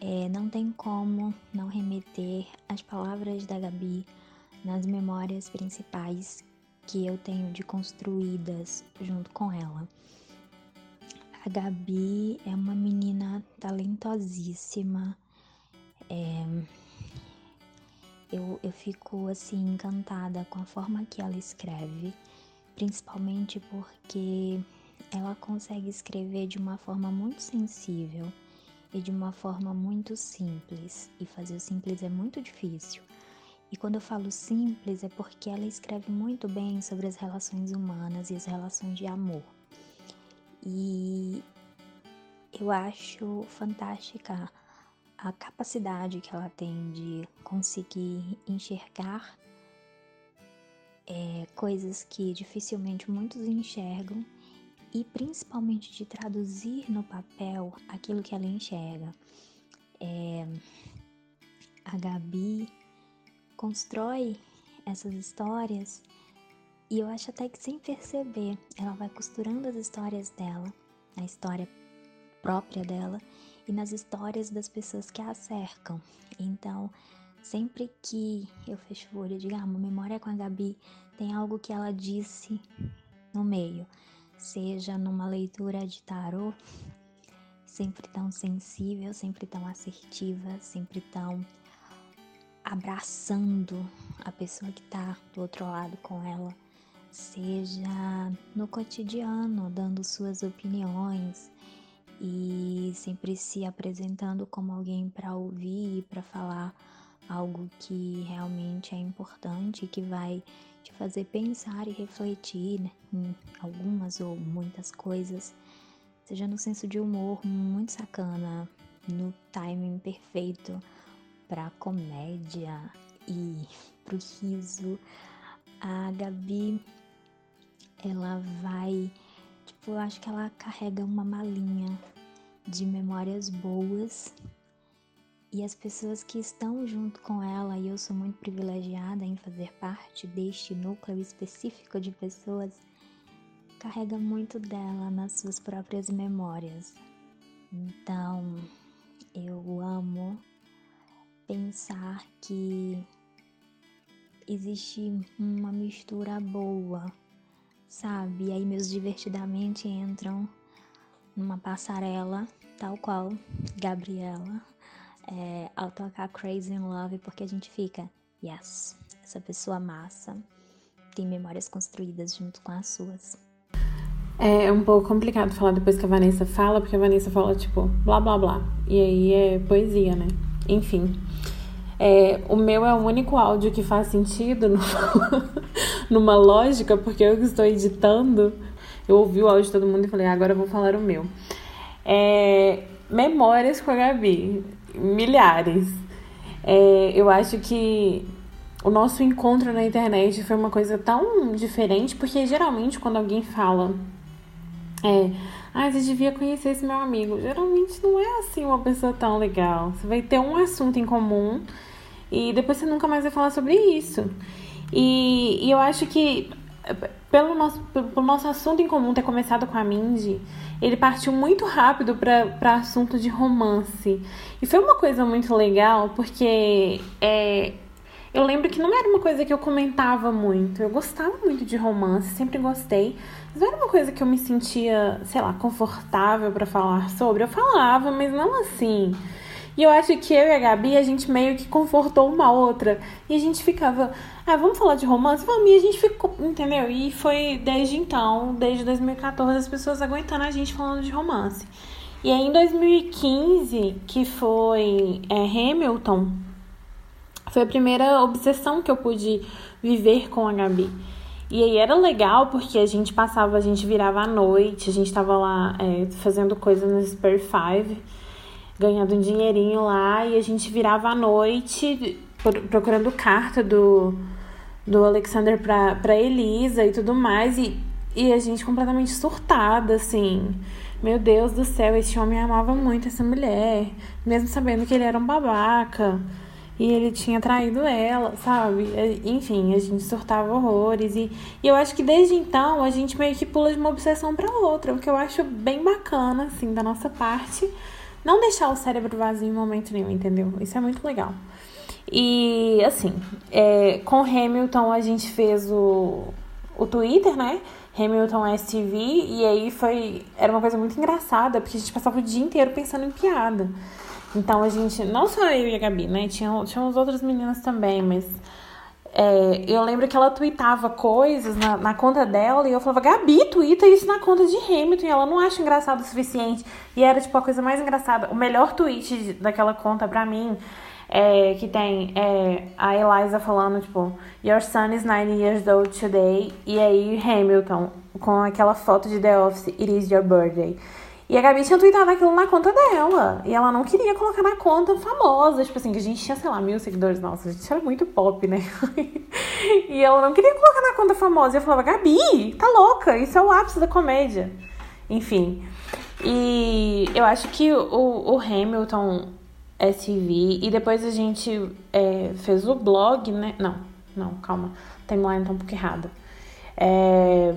é, não tem como não remeter às palavras da Gabi nas memórias principais que eu tenho de construídas junto com ela. A Gabi é uma menina talentosíssima. É... Eu, eu fico assim encantada com a forma que ela escreve, principalmente porque ela consegue escrever de uma forma muito sensível e de uma forma muito simples. E fazer o simples é muito difícil. E quando eu falo simples é porque ela escreve muito bem sobre as relações humanas e as relações de amor. E eu acho fantástica a capacidade que ela tem de conseguir enxergar é, coisas que dificilmente muitos enxergam e principalmente de traduzir no papel aquilo que ela enxerga. É, a Gabi constrói essas histórias e eu acho até que sem perceber, ela vai costurando as histórias dela, a história própria dela e nas histórias das pessoas que a cercam. Então, sempre que eu fecho o olho e digo, ah, uma memória com a Gabi, tem algo que ela disse no meio, seja numa leitura de tarô, sempre tão sensível, sempre tão assertiva, sempre tão abraçando a pessoa que tá do outro lado com ela. Seja no cotidiano, dando suas opiniões e sempre se apresentando como alguém para ouvir e para falar algo que realmente é importante, que vai te fazer pensar e refletir né, em algumas ou muitas coisas, seja no senso de humor muito sacana, no timing perfeito para comédia e pro riso. A Gabi ela vai, tipo, eu acho que ela carrega uma malinha de memórias boas e as pessoas que estão junto com ela, e eu sou muito privilegiada em fazer parte deste núcleo específico de pessoas, carrega muito dela nas suas próprias memórias. Então, eu amo pensar que existe uma mistura boa sabe? E aí meus divertidamente entram numa passarela, tal qual Gabriela, é, ao tocar Crazy in Love, porque a gente fica, yes, essa pessoa massa tem memórias construídas junto com as suas. É um pouco complicado falar depois que a Vanessa fala, porque a Vanessa fala tipo blá blá blá. E aí é poesia, né? Enfim. É, o meu é o único áudio que faz sentido no, numa lógica, porque eu que estou editando. Eu ouvi o áudio de todo mundo e falei, ah, agora eu vou falar o meu. É, memórias com a Gabi, milhares. É, eu acho que o nosso encontro na internet foi uma coisa tão diferente, porque geralmente quando alguém fala, é, ah, você devia conhecer esse meu amigo, geralmente não é assim uma pessoa tão legal. Você vai ter um assunto em comum e depois você nunca mais vai falar sobre isso. E, e eu acho que pelo nosso, pelo nosso assunto em comum ter começado com a Mindy, ele partiu muito rápido para assunto de romance. E foi uma coisa muito legal, porque é, eu lembro que não era uma coisa que eu comentava muito. Eu gostava muito de romance, sempre gostei. Mas não era uma coisa que eu me sentia, sei lá, confortável para falar sobre. Eu falava, mas não assim. E eu acho que eu e a Gabi, a gente meio que confortou uma outra. E a gente ficava, ah, vamos falar de romance? Vamos, e a gente ficou, entendeu? E foi desde então, desde 2014, as pessoas aguentando a gente falando de romance. E aí em 2015, que foi é, Hamilton, foi a primeira obsessão que eu pude viver com a Gabi. E aí era legal porque a gente passava, a gente virava à noite, a gente tava lá é, fazendo coisa no Spare Five ganhando um dinheirinho lá e a gente virava à noite procurando carta do, do Alexander pra, pra Elisa e tudo mais. E, e a gente completamente surtada, assim. Meu Deus do céu, esse homem amava muito essa mulher, mesmo sabendo que ele era um babaca e ele tinha traído ela, sabe? Enfim, a gente surtava horrores. E, e eu acho que desde então a gente meio que pula de uma obsessão para outra, o que eu acho bem bacana, assim, da nossa parte. Não deixar o cérebro vazio em momento nenhum, entendeu? Isso é muito legal. E assim, é, com Hamilton a gente fez o, o Twitter, né? Hamilton STV, e aí foi. Era uma coisa muito engraçada, porque a gente passava o dia inteiro pensando em piada. Então a gente, não só eu e a Gabi, né? Tinha, tinha as outras meninas também, mas é, eu lembro que ela tweetava coisas na, na, conta dela e eu falava, Gabi, twitta isso na conta de Hamilton. E ela não acha engraçado o suficiente. E era, tipo, a coisa mais engraçada. O melhor tweet daquela conta pra mim é que tem é, a Eliza falando, tipo, Your son is nine years old today. E aí Hamilton com aquela foto de The Office, It is your birthday. E a Gabi tinha tweetado aquilo na conta dela. E ela não queria colocar na conta famosa. Tipo assim, que a gente tinha, sei lá, mil seguidores. Nossa, a gente era muito pop, né? e ela não queria colocar na conta famosa. E eu falava, Gabi, tá louca? Isso é o ápice da comédia. Enfim. E eu acho que o, o Hamilton SV e depois a gente é, fez o blog, né? Não, não, calma, timeline tá um pouco errada. É...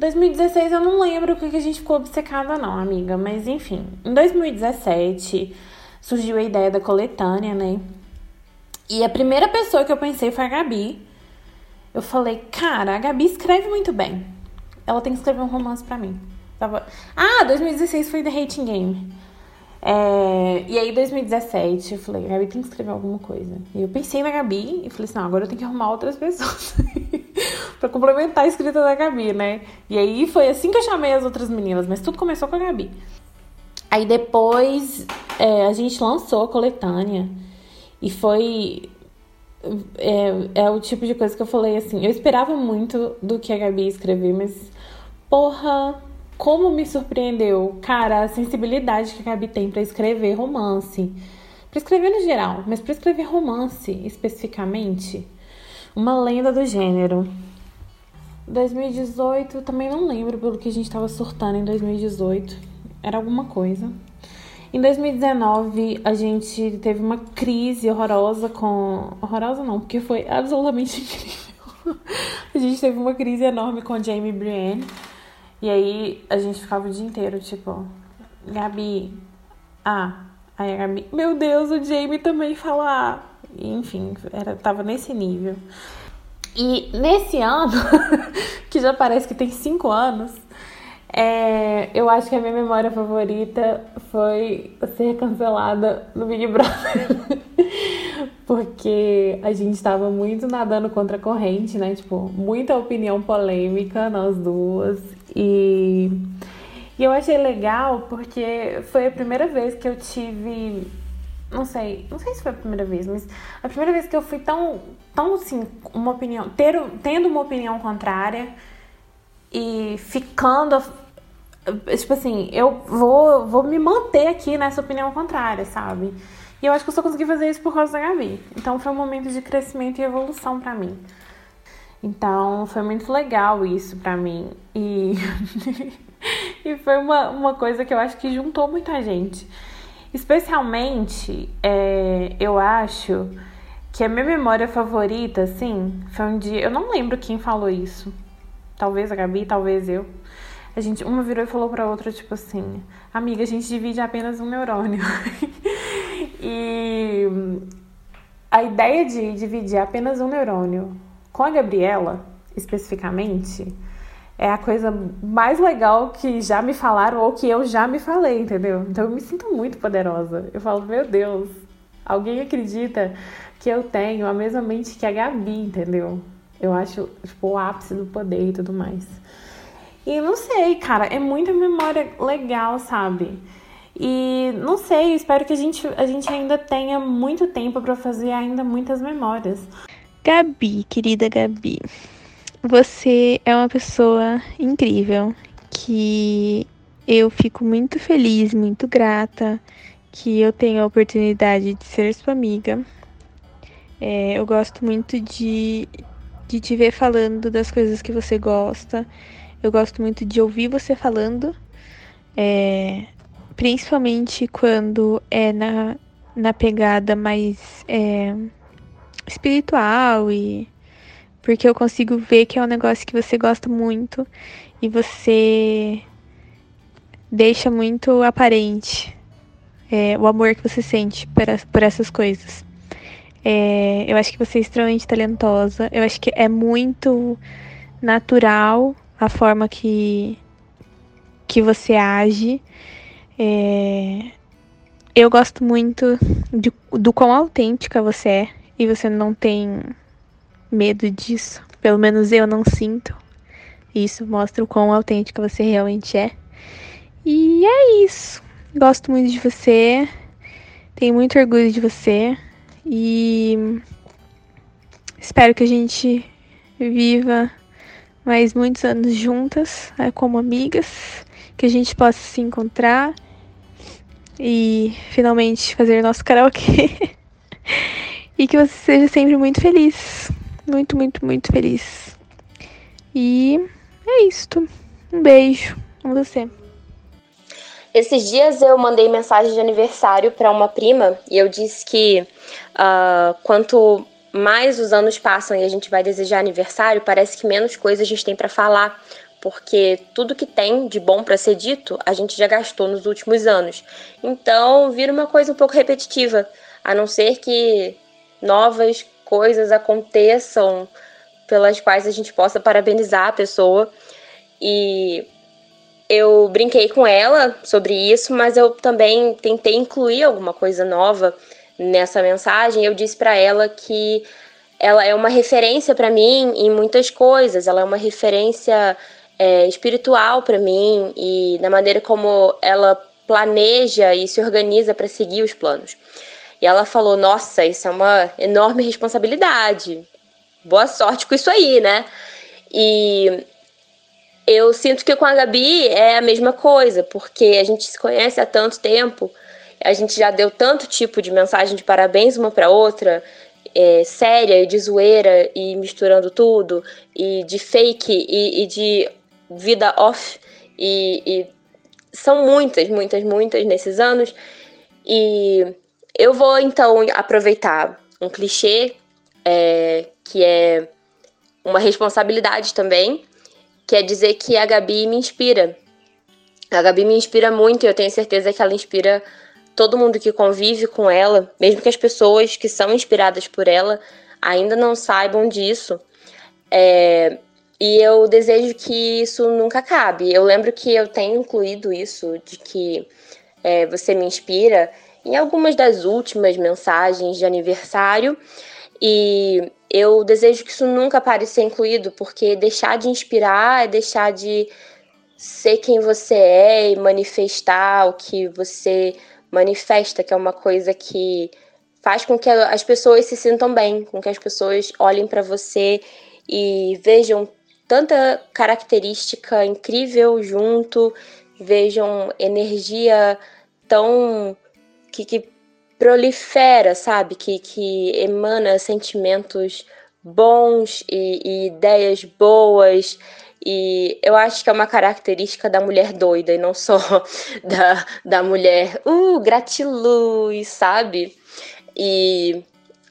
2016 eu não lembro o que a gente ficou obcecada, não, amiga, mas enfim. Em 2017 surgiu a ideia da coletânea, né? E a primeira pessoa que eu pensei foi a Gabi. Eu falei, cara, a Gabi escreve muito bem. Ela tem que escrever um romance para mim. Tava... Ah, 2016 foi The Hating Game. É... E aí, 2017, eu falei, Gabi tem que escrever alguma coisa. E eu pensei na Gabi e falei assim, não, agora eu tenho que arrumar outras pessoas para complementar a escrita da Gabi, né? E aí foi assim que eu chamei as outras meninas, mas tudo começou com a Gabi. Aí depois é, a gente lançou a coletânea e foi. É, é o tipo de coisa que eu falei assim. Eu esperava muito do que a Gabi escrever, mas porra, como me surpreendeu, cara, a sensibilidade que a Gabi tem para escrever romance. Para escrever no geral, mas para escrever romance especificamente, uma lenda do gênero. 2018, também não lembro pelo que a gente estava surtando em 2018. Era alguma coisa. Em 2019, a gente teve uma crise horrorosa com. Horrorosa não, porque foi absolutamente incrível. a gente teve uma crise enorme com Jamie Brienne. E aí a gente ficava o dia inteiro, tipo, Gabi, ah, aí a Gabi, meu Deus, o Jamie também fala ah. Enfim, era, tava nesse nível. E nesse ano, que já parece que tem cinco anos, é, eu acho que a minha memória favorita foi ser cancelada no Big Brother. Porque a gente estava muito nadando contra a corrente, né? Tipo, muita opinião polêmica nós duas. E, e eu achei legal porque foi a primeira vez que eu tive. Não sei, não sei se foi a primeira vez, mas a primeira vez que eu fui tão, tão assim, uma opinião, ter, tendo uma opinião contrária e ficando tipo assim, eu vou, vou me manter aqui nessa opinião contrária, sabe? E eu acho que eu só consegui fazer isso por causa da Gabi. Então foi um momento de crescimento e evolução para mim. Então foi muito legal isso para mim. E, e foi uma, uma coisa que eu acho que juntou muita gente. Especialmente, é, eu acho que a minha memória favorita, assim, foi um dia. Eu não lembro quem falou isso. Talvez a Gabi, talvez eu. A gente, uma virou e falou pra outra, tipo assim, amiga, a gente divide apenas um neurônio. e a ideia de dividir apenas um neurônio com a Gabriela, especificamente, é a coisa mais legal que já me falaram ou que eu já me falei, entendeu? Então eu me sinto muito poderosa. Eu falo, meu Deus, alguém acredita que eu tenho a mesma mente que a Gabi, entendeu? Eu acho, tipo, o ápice do poder e tudo mais. E não sei, cara, é muita memória legal, sabe? E não sei, espero que a gente, a gente ainda tenha muito tempo para fazer ainda muitas memórias. Gabi, querida Gabi, você é uma pessoa incrível que eu fico muito feliz, muito grata que eu tenho a oportunidade de ser sua amiga. É, eu gosto muito de, de te ver falando das coisas que você gosta. Eu gosto muito de ouvir você falando, é, principalmente quando é na, na pegada mais é, espiritual e porque eu consigo ver que é um negócio que você gosta muito e você deixa muito aparente é, o amor que você sente por, por essas coisas. É, eu acho que você é extremamente talentosa. Eu acho que é muito natural a forma que, que você age. É, eu gosto muito de, do quão autêntica você é e você não tem medo disso. Pelo menos eu não sinto. Isso mostra o quão autêntica você realmente é. E é isso. Gosto muito de você. Tenho muito orgulho de você. E espero que a gente viva mais muitos anos juntas, né, como amigas, que a gente possa se encontrar e finalmente fazer nosso karaokê. e que você seja sempre muito feliz. Muito, muito, muito feliz. E é isto. Um beijo. Amo você. Esses dias eu mandei mensagem de aniversário para uma prima e eu disse que uh, quanto mais os anos passam e a gente vai desejar aniversário, parece que menos coisa a gente tem para falar, porque tudo que tem de bom para ser dito a gente já gastou nos últimos anos. Então vira uma coisa um pouco repetitiva, a não ser que novas coisas aconteçam pelas quais a gente possa parabenizar a pessoa. E eu brinquei com ela sobre isso, mas eu também tentei incluir alguma coisa nova nessa mensagem. Eu disse para ela que ela é uma referência para mim em muitas coisas, ela é uma referência é, espiritual para mim e na maneira como ela planeja e se organiza para seguir os planos. E ela falou: Nossa, isso é uma enorme responsabilidade. Boa sorte com isso aí, né? E eu sinto que com a Gabi é a mesma coisa, porque a gente se conhece há tanto tempo, a gente já deu tanto tipo de mensagem de parabéns uma para outra, é, séria e de zoeira e misturando tudo, e de fake e, e de vida off, e, e são muitas, muitas, muitas nesses anos. E eu vou então aproveitar um clichê é, que é uma responsabilidade também, que é dizer que a Gabi me inspira. A Gabi me inspira muito e eu tenho certeza que ela inspira todo mundo que convive com ela, mesmo que as pessoas que são inspiradas por ela ainda não saibam disso. É, e eu desejo que isso nunca acabe. Eu lembro que eu tenho incluído isso, de que é, você me inspira em algumas das últimas mensagens de aniversário. E eu desejo que isso nunca pare de ser incluído, porque deixar de inspirar é deixar de ser quem você é e manifestar o que você manifesta, que é uma coisa que faz com que as pessoas se sintam bem, com que as pessoas olhem para você e vejam tanta característica incrível junto, vejam energia tão que, que prolifera, sabe? Que, que emana sentimentos bons e, e, ideias boas. E eu acho que é uma característica da mulher doida e não só da, da mulher, uh, gratiluz, sabe? E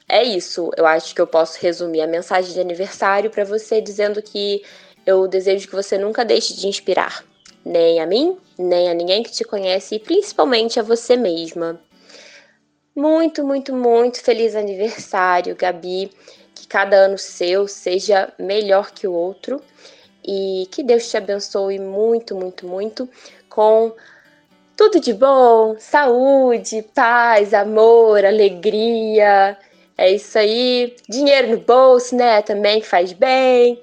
é isso. Eu acho que eu posso resumir a mensagem de aniversário para você dizendo que eu desejo que você nunca deixe de inspirar, nem a mim, nem a ninguém que te conhece e principalmente a você mesma. Muito, muito, muito feliz aniversário, Gabi. Que cada ano seu seja melhor que o outro e que Deus te abençoe muito, muito, muito com tudo de bom, saúde, paz, amor, alegria. É isso aí. Dinheiro no bolso, né? Também faz bem.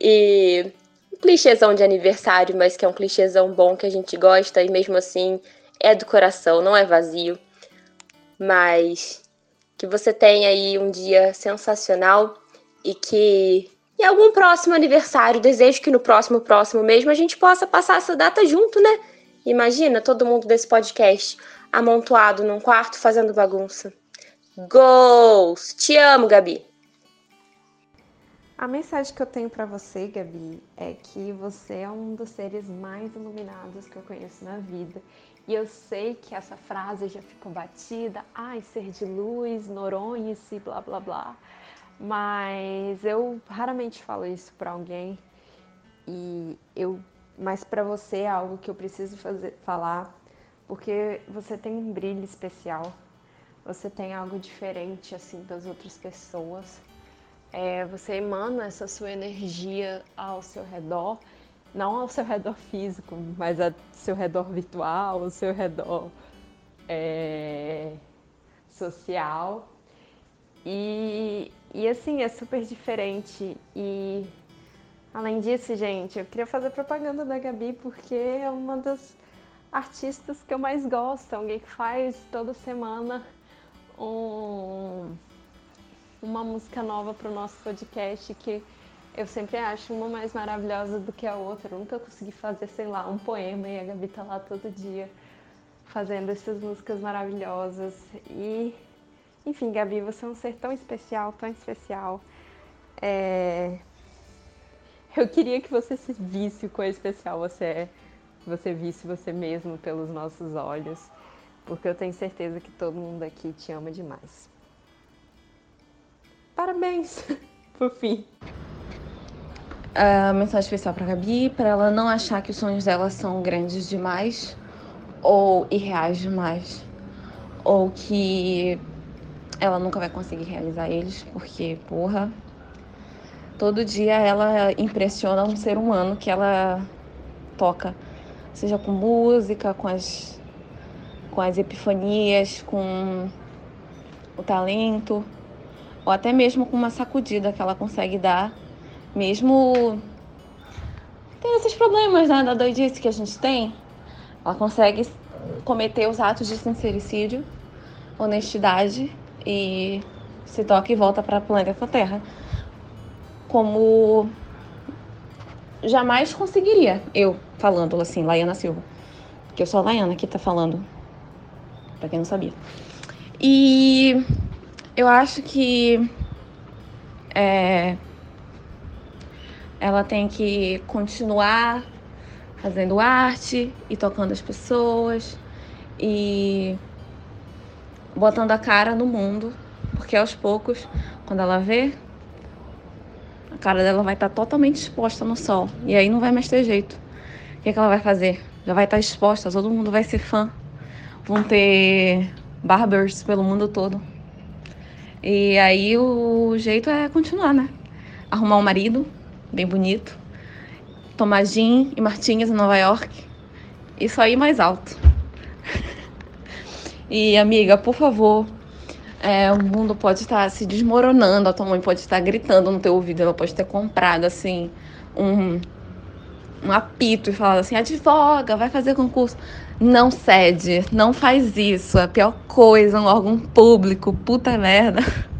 E um clichêzão de aniversário, mas que é um clichêzão bom que a gente gosta e mesmo assim é do coração, não é vazio mas que você tenha aí um dia sensacional e que em algum próximo aniversário, desejo que no próximo, próximo mesmo, a gente possa passar essa data junto, né? Imagina todo mundo desse podcast amontoado num quarto fazendo bagunça. Goals! Te amo, Gabi! A mensagem que eu tenho para você, Gabi, é que você é um dos seres mais iluminados que eu conheço na vida e eu sei que essa frase já ficou batida, ai, ser de luz, Noronha-se, blá blá blá. Mas eu raramente falo isso para alguém e eu, mas para você é algo que eu preciso fazer, falar, porque você tem um brilho especial, você tem algo diferente assim das outras pessoas. É, você emana essa sua energia ao seu redor não ao seu redor físico, mas ao seu redor virtual, ao seu redor é, social. E, e assim, é super diferente. E além disso, gente, eu queria fazer propaganda da Gabi porque é uma das artistas que eu mais gosto. Alguém que faz toda semana um, uma música nova para o nosso podcast que eu sempre acho uma mais maravilhosa do que a outra. Eu nunca consegui fazer, sei lá, um poema e a Gabi tá lá todo dia fazendo essas músicas maravilhosas. E, enfim, Gabi, você é um ser tão especial, tão especial. É... Eu queria que você se visse o quão especial você é. que você visse você mesmo pelos nossos olhos, porque eu tenho certeza que todo mundo aqui te ama demais. Parabéns, por fim. A mensagem especial para Gabi, para ela não achar que os sonhos dela são grandes demais ou irreais demais, ou que ela nunca vai conseguir realizar eles, porque, porra, todo dia ela impressiona um ser humano que ela toca, seja com música, com as, com as epifanias, com o talento, ou até mesmo com uma sacudida que ela consegue dar, mesmo tendo esses problemas né, da doidice que a gente tem, ela consegue cometer os atos de sincericídio, honestidade e se toca e volta para o planeta Terra. Como jamais conseguiria, eu falando assim, Laiana Silva. Que eu sou a Laiana que tá falando, para quem não sabia. E eu acho que é, ela tem que continuar fazendo arte e tocando as pessoas e botando a cara no mundo, porque aos poucos, quando ela vê, a cara dela vai estar tá totalmente exposta no sol. E aí não vai mais ter jeito. O que, é que ela vai fazer? Já vai estar tá exposta, todo mundo vai ser fã. Vão ter barbers pelo mundo todo. E aí o jeito é continuar, né? Arrumar um marido bem bonito, tomar gin e martinhas em Nova York. Isso aí mais alto. E amiga, por favor, é, o mundo pode estar se desmoronando, a tua mãe pode estar gritando no teu ouvido, ela pode ter comprado assim um, um apito e falado assim, advoga, vai fazer concurso. Não cede, não faz isso. É a pior coisa, um órgão público, puta merda.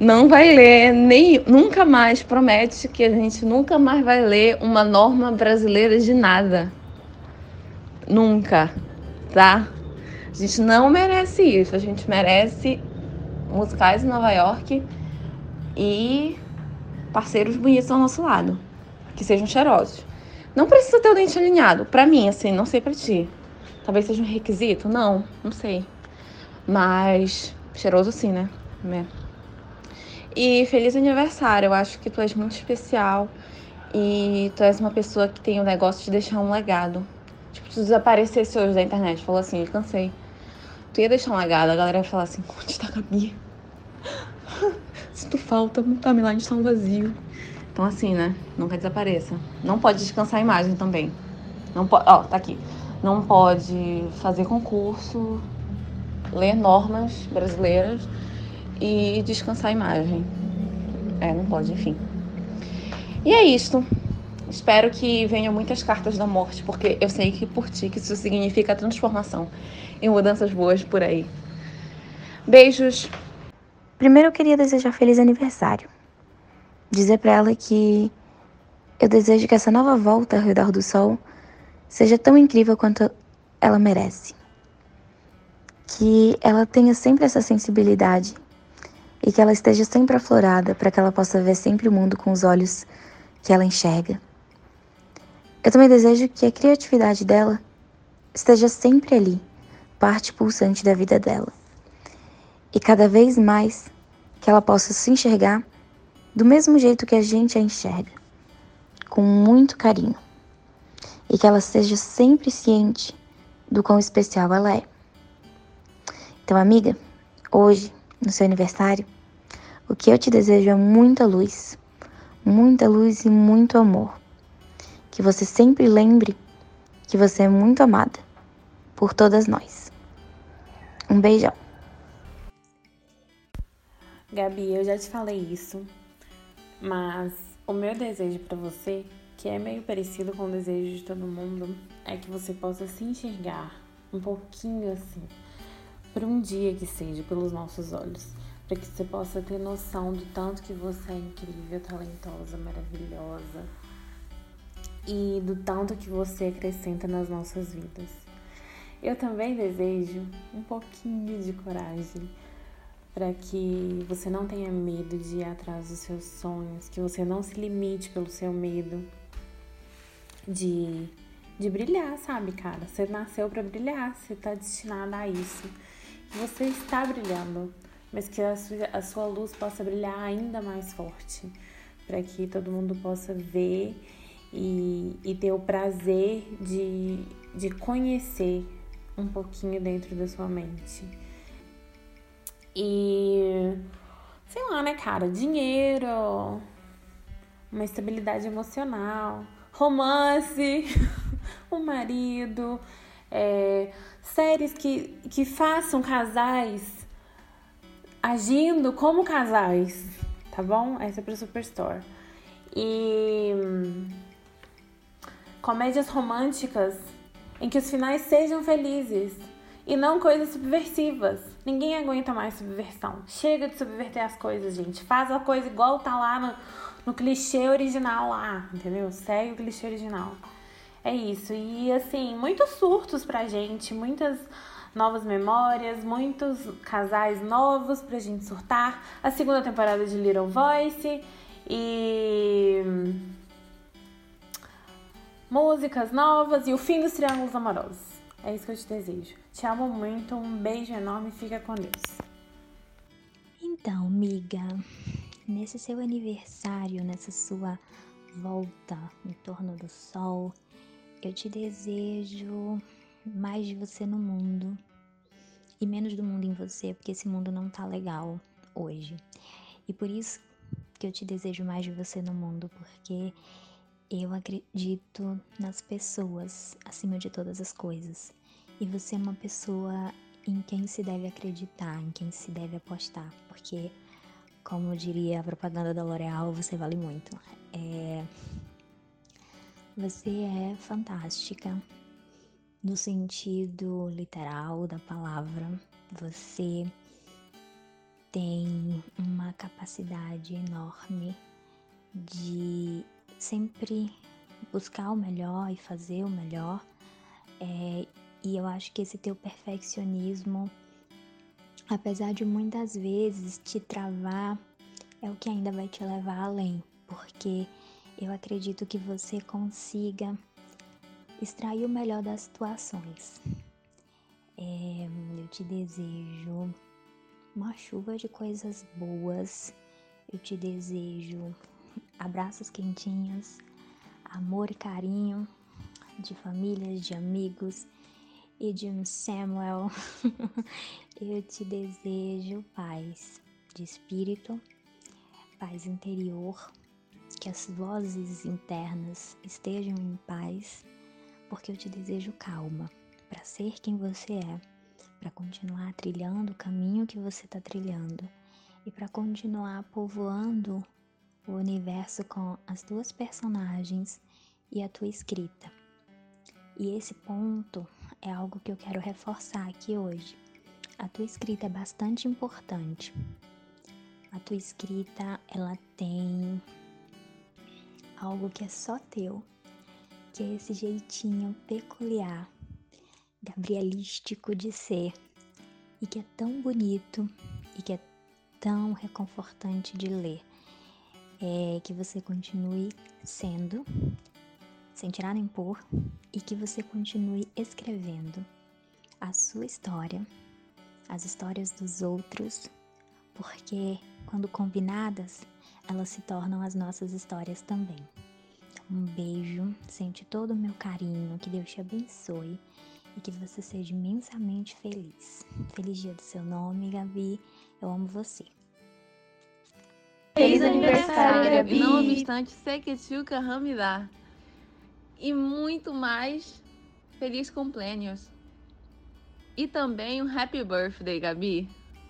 Não vai ler, nem nunca mais promete que a gente nunca mais vai ler uma norma brasileira de nada. Nunca, tá? A gente não merece isso. A gente merece musicais em Nova York e parceiros bonitos ao nosso lado, que sejam cheirosos. Não precisa ter o dente alinhado, para mim, assim, não sei para ti. Talvez seja um requisito, não, não sei. Mas cheiroso sim, né? É. E feliz aniversário, eu acho que tu és muito especial e tu és uma pessoa que tem o negócio de deixar um legado. Tipo, tu desaparecesse hoje da internet, falou assim, cansei tu ia deixar um legado, a galera ia falar assim, onde tá a Gabi? Tu falta, o timeline está um vazio. Então assim, né? Nunca desapareça. Não pode descansar a imagem também. Não pode. Ó, tá aqui. Não pode fazer concurso, ler normas brasileiras e descansar a imagem. É, não pode, enfim. E é isto. Espero que venham muitas cartas da morte, porque eu sei que por ti que isso significa transformação e mudanças boas por aí. Beijos. Primeiro eu queria desejar feliz aniversário. Dizer para ela que eu desejo que essa nova volta ao redor do sol seja tão incrível quanto ela merece. Que ela tenha sempre essa sensibilidade e que ela esteja sempre aflorada para que ela possa ver sempre o mundo com os olhos que ela enxerga. Eu também desejo que a criatividade dela esteja sempre ali, parte pulsante da vida dela. E cada vez mais que ela possa se enxergar do mesmo jeito que a gente a enxerga, com muito carinho. E que ela seja sempre ciente do quão especial ela é. Então, amiga, hoje, no seu aniversário, o que eu te desejo é muita luz, muita luz e muito amor que você sempre lembre que você é muito amada por todas nós. Um beijão. Gabi, eu já te falei isso, mas o meu desejo para você, que é meio parecido com o desejo de todo mundo, é que você possa se enxergar um pouquinho assim, por um dia que seja, pelos nossos olhos, para que você possa ter noção do tanto que você é incrível, talentosa, maravilhosa, e do tanto que você acrescenta nas nossas vidas. Eu também desejo um pouquinho de coragem para que você não tenha medo de ir atrás dos seus sonhos, que você não se limite pelo seu medo de de brilhar, sabe, cara? Você nasceu para brilhar, você tá destinada a isso. Você está brilhando, mas que a sua, a sua luz possa brilhar ainda mais forte, para que todo mundo possa ver e, e ter o prazer de, de conhecer um pouquinho dentro da sua mente. E sei lá, né, cara? Dinheiro, uma estabilidade emocional, romance, um marido, é, séries que, que façam casais agindo como casais, tá bom? Essa é pro Superstore. E comédias românticas em que os finais sejam felizes e não coisas subversivas. Ninguém aguenta mais subversão. Chega de subverter as coisas, gente. Faz a coisa igual tá lá no, no clichê original lá, entendeu? Segue o clichê original. É isso. E assim, muitos surtos pra gente, muitas novas memórias, muitos casais novos pra gente surtar. A segunda temporada de Little Voice e músicas novas e o fim dos triângulos amorosos. É isso que eu te desejo. Te amo muito, um beijo enorme, fica com Deus. Então, miga, nesse seu aniversário, nessa sua volta em torno do sol, eu te desejo mais de você no mundo e menos do mundo em você, porque esse mundo não tá legal hoje. E por isso que eu te desejo mais de você no mundo, porque eu acredito nas pessoas acima de todas as coisas. E você é uma pessoa em quem se deve acreditar, em quem se deve apostar, porque, como diria a propaganda da L'Oréal, você vale muito. É... Você é fantástica no sentido literal da palavra. Você tem uma capacidade enorme de sempre buscar o melhor e fazer o melhor. É, e eu acho que esse teu perfeccionismo, apesar de muitas vezes te travar, é o que ainda vai te levar além, porque eu acredito que você consiga extrair o melhor das situações. É, eu te desejo uma chuva de coisas boas, eu te desejo abraços quentinhos, amor e carinho de famílias, de amigos e de um Samuel. eu te desejo paz de espírito, paz interior, que as vozes internas estejam em paz, porque eu te desejo calma para ser quem você é, para continuar trilhando o caminho que você está trilhando e para continuar povoando o universo com as duas personagens e a tua escrita. E esse ponto é algo que eu quero reforçar aqui hoje. A tua escrita é bastante importante. A tua escrita, ela tem algo que é só teu, que é esse jeitinho peculiar, gabrielístico de ser, e que é tão bonito e que é tão reconfortante de ler. É que você continue sendo sem tirar nem pôr, e que você continue escrevendo a sua história, as histórias dos outros, porque quando combinadas, elas se tornam as nossas histórias também. Um beijo, sente todo o meu carinho, que Deus te abençoe e que você seja imensamente feliz. Feliz dia do seu nome, Gabi. Eu amo você. Feliz aniversário, Gabi! Não obstante, Tchuca Ramidar e muito mais feliz cumpleaños. E também um happy birthday, Gabi.